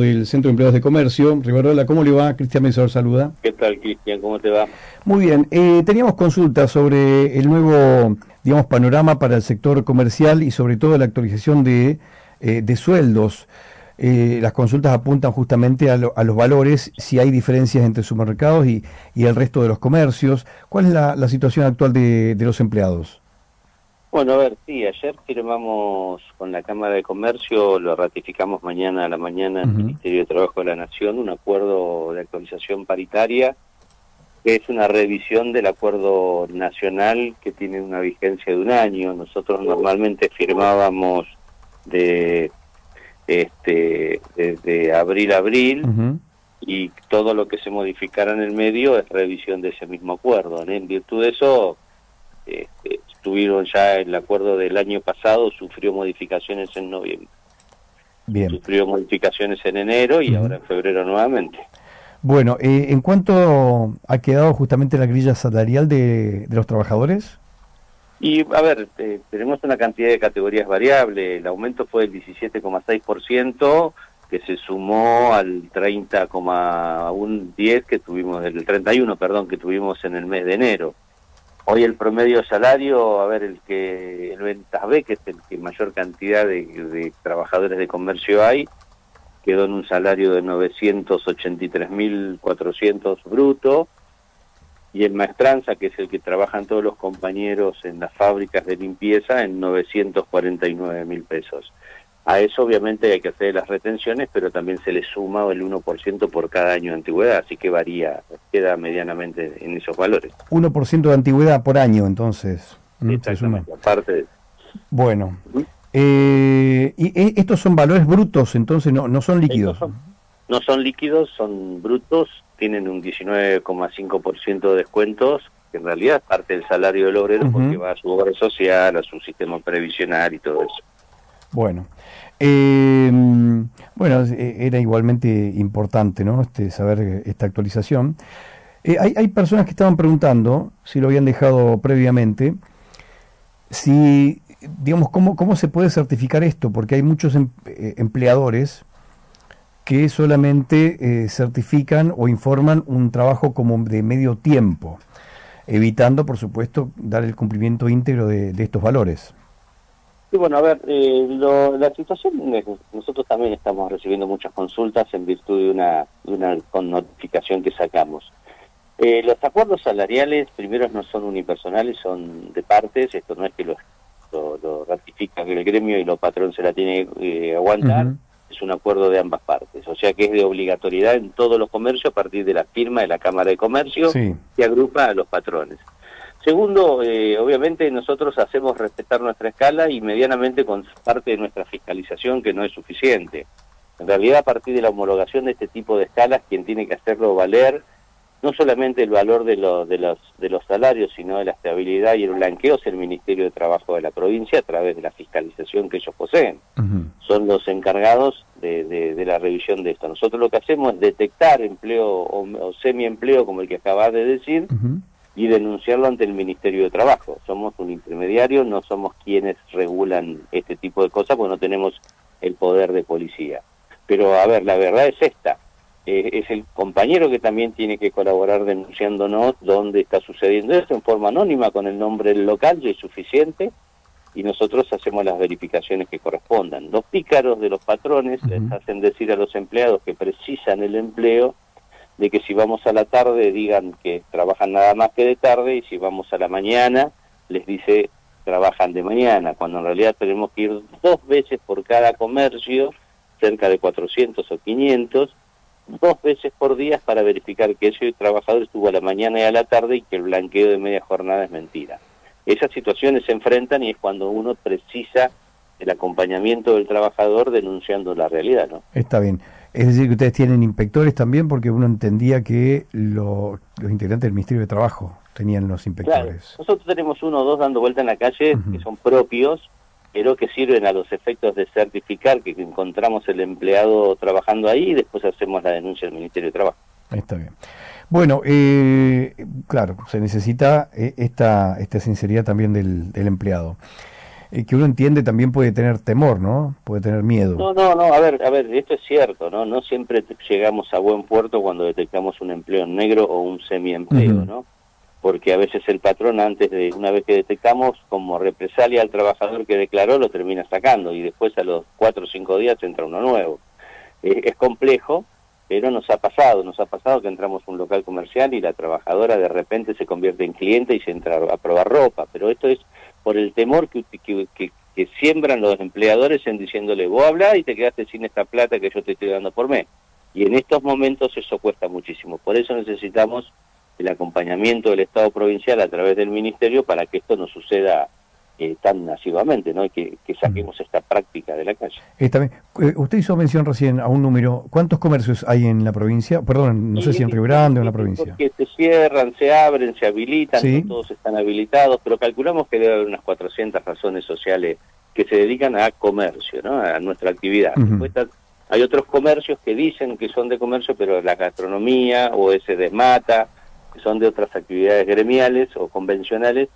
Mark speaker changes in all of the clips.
Speaker 1: del Centro de Empleados de Comercio. Rivarola, ¿cómo le va? Cristian Mesor saluda.
Speaker 2: ¿Qué tal, Cristian? ¿Cómo te va?
Speaker 1: Muy bien. Eh, teníamos consultas sobre el nuevo, digamos, panorama para el sector comercial y sobre todo la actualización de, eh, de sueldos. Eh, las consultas apuntan justamente a, los valores, si hay diferencias entre supermercados y, y el resto de los comercios. ¿Cuál es la, situación actual de, de los empleados?
Speaker 2: Bueno, a ver, sí, ayer firmamos con la Cámara de Comercio, lo ratificamos mañana a la mañana en el Ministerio de Trabajo de la Nación, un acuerdo de actualización paritaria, que es una revisión del acuerdo nacional que tiene una vigencia de un año. Nosotros normalmente firmábamos de este desde abril a abril y todo lo que se modificara en el medio es revisión de ese mismo acuerdo. En virtud de eso, este, tuvieron ya el acuerdo del año pasado, sufrió modificaciones en noviembre. Bien. Sufrió modificaciones en enero y ahora en febrero nuevamente.
Speaker 1: Bueno, eh, ¿en cuánto ha quedado justamente la grilla salarial de, los trabajadores?
Speaker 2: Y a ver, eh, tenemos una cantidad de categorías variables. El aumento fue del 17,6%, que se sumó al 30,10 que tuvimos, el 31, perdón, que tuvimos en el mes de enero. Hoy el promedio salario, a ver, el que el Ventas B, que es el que mayor cantidad de, trabajadores de comercio hay, quedó en un salario de 983.400 bruto, y el Maestranza, que es el que trabajan todos los compañeros en las fábricas de limpieza, en 949.000 pesos. A eso obviamente hay que hacer las retenciones, pero también se le suma el 1% por cada año de antigüedad, así que varía, queda medianamente en esos valores.
Speaker 1: 1% de antigüedad por año, entonces.
Speaker 2: Exactamente, aparte de...
Speaker 1: Bueno, eh, y eh, estos son valores brutos, entonces no, no son líquidos.
Speaker 2: no son líquidos, son brutos, tienen un 19,5% de descuentos, que en realidad parte del salario del obrero porque va a su obra social, a su sistema previsional y todo eso.
Speaker 1: Bueno, eh, bueno, era igualmente importante, ¿no? Este, saber esta actualización. Eh, hay, hay, personas que estaban preguntando, si lo habían dejado previamente, si, digamos, cómo, cómo se puede certificar esto, porque hay muchos em, eh, empleadores que solamente eh, certifican o informan un trabajo como de medio tiempo, evitando, por supuesto, dar el cumplimiento íntegro de estos valores.
Speaker 2: Sí, bueno, a ver, eh, la situación, nosotros también estamos recibiendo muchas consultas en virtud de una, una notificación que sacamos. Eh, los acuerdos salariales, primero no son unipersonales, son de partes, esto no es que lo, lo, ratifica el gremio y los patrón se la tiene que eh, aguantar, es un acuerdo de ambas partes, o sea que es de obligatoriedad en todos los comercios a partir de la firma de la Cámara de Comercio que agrupa a los patrones. Segundo, eh, obviamente nosotros hacemos respetar nuestra escala y medianamente con parte de nuestra fiscalización que no es suficiente. En realidad, a partir de la homologación de este tipo de escalas, quien tiene que hacerlo valer no solamente el valor de, de, los, de los salarios, sino de la estabilidad y el blanqueo es el Ministerio de Trabajo de la provincia a través de la fiscalización que ellos poseen. Son los encargados de, de, la revisión de esto. Nosotros lo que hacemos es detectar empleo o, o semiempleo, como el que acabas de decir, y denunciarlo ante el Ministerio de Trabajo. Somos un intermediario, no somos quienes regulan este tipo de cosas porque no tenemos el poder de policía. Pero a ver, la verdad es esta. Eh, es el compañero que también tiene que colaborar denunciándonos dónde está sucediendo esto en forma anónima con el nombre del local, ya es suficiente, y nosotros hacemos las verificaciones que correspondan. Los pícaros de los patrones les hacen decir a los empleados que precisan el empleo de que si vamos a la tarde digan que trabajan nada más que de tarde y si vamos a la mañana les dice trabajan de mañana, cuando en realidad tenemos que ir dos veces por cada comercio, cerca de 400 o 500, dos veces por día para verificar que ese trabajador estuvo a la mañana y a la tarde y que el blanqueo de media jornada es mentira. Esas situaciones se enfrentan y es cuando uno precisa el acompañamiento del trabajador denunciando la realidad, ¿no?
Speaker 1: Está bien. Es decir, que ustedes tienen inspectores también, porque uno entendía que los integrantes del Ministerio de Trabajo tenían los inspectores.
Speaker 2: Nosotros tenemos uno o dos dando vuelta en la calle que son propios, pero que sirven a los efectos de certificar que encontramos el empleado trabajando ahí y después hacemos la denuncia al Ministerio de Trabajo.
Speaker 1: Está bien. Bueno, eh, claro, se necesita eh, esta, esta sinceridad también del, del empleado. Que uno entiende también puede tener temor, ¿no? Puede tener miedo.
Speaker 2: No, no, no, a ver, a ver, esto es cierto, ¿no? No siempre llegamos a buen puerto cuando detectamos un empleo negro o un semiempleo, ¿no? Porque a veces el patrón antes de, una vez que detectamos, como represalia al trabajador que declaró, lo termina sacando y después a los cuatro o cinco días entra uno nuevo. es complejo, pero nos ha pasado, nos ha pasado que entramos a un local comercial y la trabajadora de repente se convierte en cliente y se entra a probar ropa, pero esto es por el temor que, que, siembran los empleadores en diciéndole, vos habla y te quedaste sin esta plata que yo te estoy dando por mes. Y en estos momentos eso cuesta muchísimo. Por eso necesitamos el acompañamiento del Estado provincial a través del Ministerio para que esto no suceda eh, tan masivamente, ¿no? Y que, saquemos esta práctica de la calle.
Speaker 1: Está bien. Eh, usted hizo mención recién a un número. ¿Cuántos comercios hay en la provincia? Perdón, no sé si en Río Grande o en la provincia.
Speaker 2: Que se cierran, se abren, se habilitan, todos están habilitados, pero calculamos que debe haber unas 400 razones sociales que se dedican a comercio, ¿no? A nuestra actividad. hay otros comercios que dicen que son de comercio, pero la gastronomía o ese desmata, que son de otras actividades gremiales o convencionales,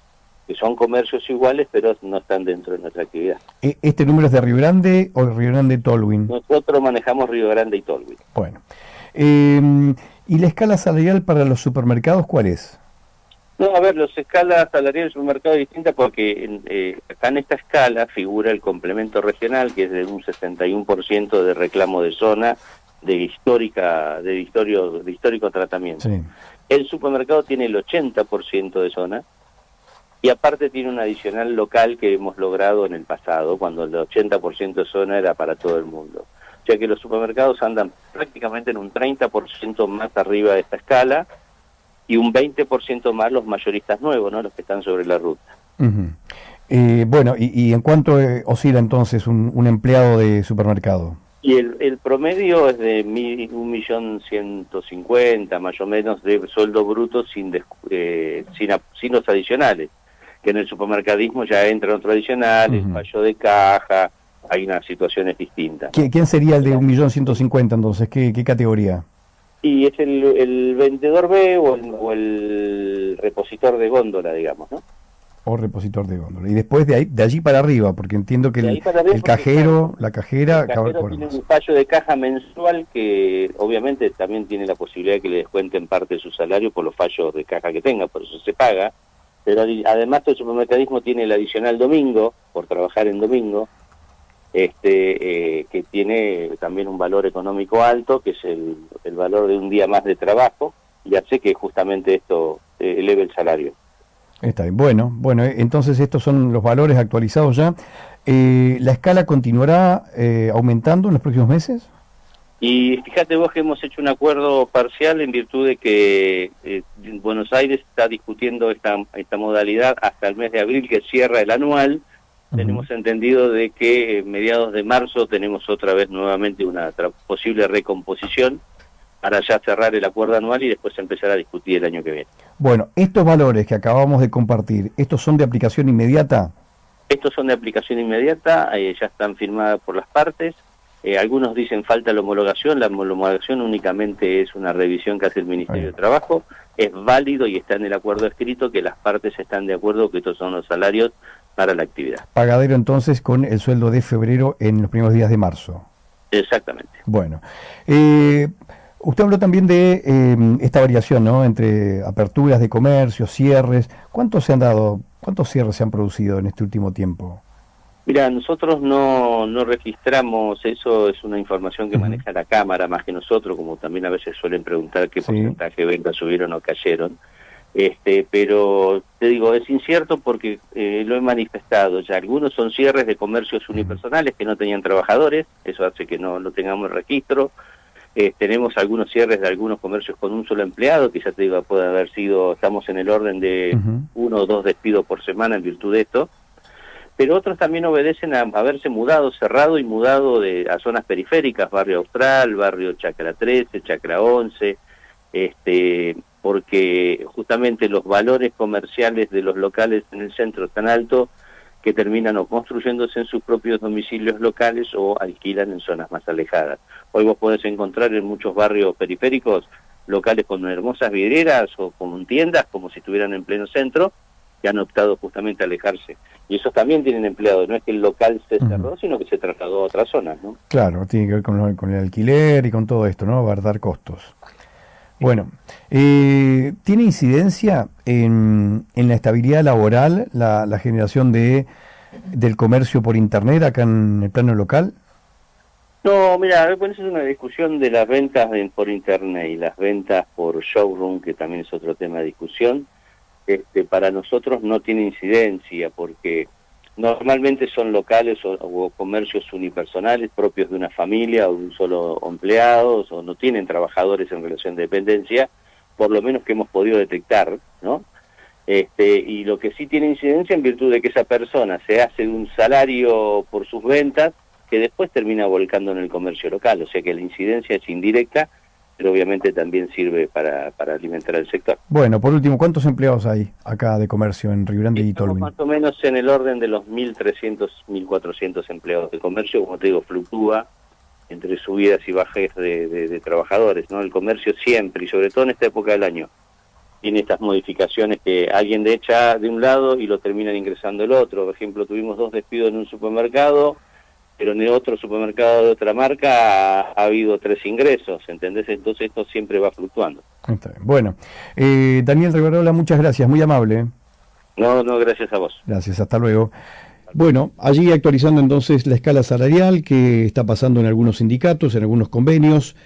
Speaker 2: que son comercios iguales, pero no están dentro de nuestra actividad.
Speaker 1: ¿E-, ¿Este número es de Río Grande o Río Grande Tolwyn?
Speaker 2: Nosotros manejamos Río Grande y Tolwyn.
Speaker 1: Bueno. Em, ¿Y la escala salarial para los supermercados cuál es?
Speaker 2: No, a ver, las escalas salariales del supermercado es distinta porque eh, acá en esta escala figura el complemento regional, que es de un 61% de reclamo de zona, de histórica, de, historio, de histórico tratamiento. El supermercado tiene el 80% de zona, y aparte tiene un adicional local que hemos logrado en el pasado, cuando el 80% de zona era para todo el mundo. O sea que los supermercados andan prácticamente en un 30% más arriba de esta escala y un 20% más los mayoristas nuevos, ¿no? los que están sobre la ruta.
Speaker 1: Eh, bueno, y, en cuánto eh, oscila entonces un, empleado de supermercado?
Speaker 2: Y el, promedio es de un millón ciento cincuenta, más o menos, de sueldo bruto sin, eh, sin, sin los adicionales que en el supermercadismo ya entran tradicionales, uh fallo de caja, hay unas situaciones distintas.
Speaker 1: ¿Quién sería el de 1.150.000 entonces? ¿Qué, ¿Qué, categoría?
Speaker 2: Y es el, vendedor B o el, repositor de góndola, digamos, ¿no?
Speaker 1: O repositor de góndola. Y después de ahí, de allí para arriba, porque entiendo que el, cajero, la cajera...
Speaker 2: El cajero tiene un fallo de caja mensual que obviamente también tiene la posibilidad de que le descuenten parte de su salario por los fallos de caja que tenga, por eso se paga pero además todo supermercadismo tiene el adicional domingo, por trabajar en domingo, este, eh, que tiene también un valor económico alto, que es el, valor de un día más de trabajo, y hace que justamente esto eh, eleve el salario.
Speaker 1: Está bien. Bueno, bueno, eh, entonces estos son los valores actualizados ya. ¿La escala continuará aumentando en los próximos meses?
Speaker 2: Y fíjate vos que hemos hecho un acuerdo parcial en virtud de que eh, Buenos Aires está discutiendo esta, esta modalidad hasta el mes de abril que cierra el anual. Tenemos entendido de que eh, mediados de marzo tenemos otra vez nuevamente una posible recomposición para ya cerrar el acuerdo anual y después empezar a discutir el año que viene.
Speaker 1: Bueno, estos valores que acabamos de compartir, ¿estos son de aplicación inmediata?
Speaker 2: Estos son de aplicación inmediata, eh, ya están firmadas por las partes. Eh, algunos dicen falta la homologación, la homologación únicamente es una revisión que hace el Ministerio de Trabajo, es válido y está en el acuerdo escrito que las partes están de acuerdo que estos son los salarios para la actividad.
Speaker 1: Pagadero entonces con el sueldo de febrero en los primeros días de marzo.
Speaker 2: Exactamente.
Speaker 1: Bueno, eh, usted habló también de eh, esta variación ¿no? entre aperturas de comercio, cierres. ¿Cuántos se han dado, cuántos cierres se han producido en este último tiempo?
Speaker 2: Mira, nosotros no, no registramos eso, es una información que maneja la Cámara más que nosotros, como también a veces suelen preguntar qué porcentaje de ventas subieron o cayeron. Este, pero te digo, es incierto porque eh, lo he manifestado ya. Algunos son cierres de comercios unipersonales que no tenían trabajadores, eso hace que no, no tengamos registro. Eh, tenemos algunos cierres de algunos comercios con un solo empleado, que ya te digo, puede haber sido, estamos en el orden de uno o dos despidos por semana en virtud de esto pero otros también obedecen a haberse mudado, cerrado y mudado de, a zonas periféricas, barrio Austral, barrio Chacra 13, Chacra 11, este, porque justamente los valores comerciales de los locales en el centro están altos que terminan o construyéndose en sus propios domicilios locales o alquilan en zonas más alejadas. Hoy vos podés encontrar en muchos barrios periféricos locales con hermosas vidrieras o con tiendas como si estuvieran en pleno centro, que han optado justamente a alejarse. Y esos también tienen empleados, no es que el local se cerró, sino que se trasladó a otras zonas, ¿no?
Speaker 1: Claro, tiene que ver con, con el alquiler y con todo esto, ¿no? dar costos. Bueno, eh, ¿tiene incidencia en, en, la estabilidad laboral la, la, generación de del comercio por Internet acá en el plano local?
Speaker 2: No, mira, bueno, esa es una discusión de las ventas por Internet y las ventas por showroom, que también es otro tema de discusión. Este, para nosotros no tiene incidencia porque normalmente son locales o, comercios unipersonales propios de una familia o de un solo empleado o no tienen trabajadores en relación de dependencia, por lo menos que hemos podido detectar, ¿no? Este, y lo que sí tiene incidencia en virtud de que esa persona se hace un salario por sus ventas que después termina volcando en el comercio local, o sea que la incidencia es indirecta pero obviamente también sirve para, para alimentar al sector.
Speaker 1: Bueno, por último, ¿cuántos empleados hay acá de comercio en Río Grande y Tolwyn?
Speaker 2: Más o menos en el orden de los 1.300, 1.400 empleados de comercio, como te digo, fluctúa entre subidas y bajas de, de, trabajadores, ¿no? El comercio siempre, y sobre todo en esta época del año, tiene estas modificaciones que alguien de echa de un lado y lo terminan ingresando el otro. Por ejemplo, tuvimos dos despidos en un supermercado, pero en otro supermercado de otra marca ha, habido tres ingresos, ¿entendés? Entonces esto siempre va fluctuando.
Speaker 1: Bueno, eh, Daniel Rivarola, muchas gracias, muy amable.
Speaker 2: No, no, gracias a vos.
Speaker 1: Gracias, hasta luego. Bueno, allí actualizando entonces la escala salarial que está pasando en algunos sindicatos, en algunos convenios.